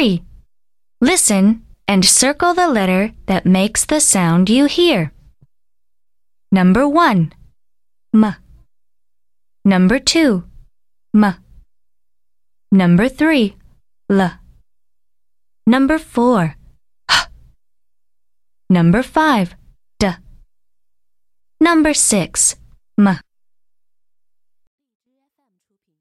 3. Listen and circle the letter that makes the sound you hear. Number 1. M. Number 2. M. Number 3. L. Number 4. H. Number 5. D. Number 6. M. 品。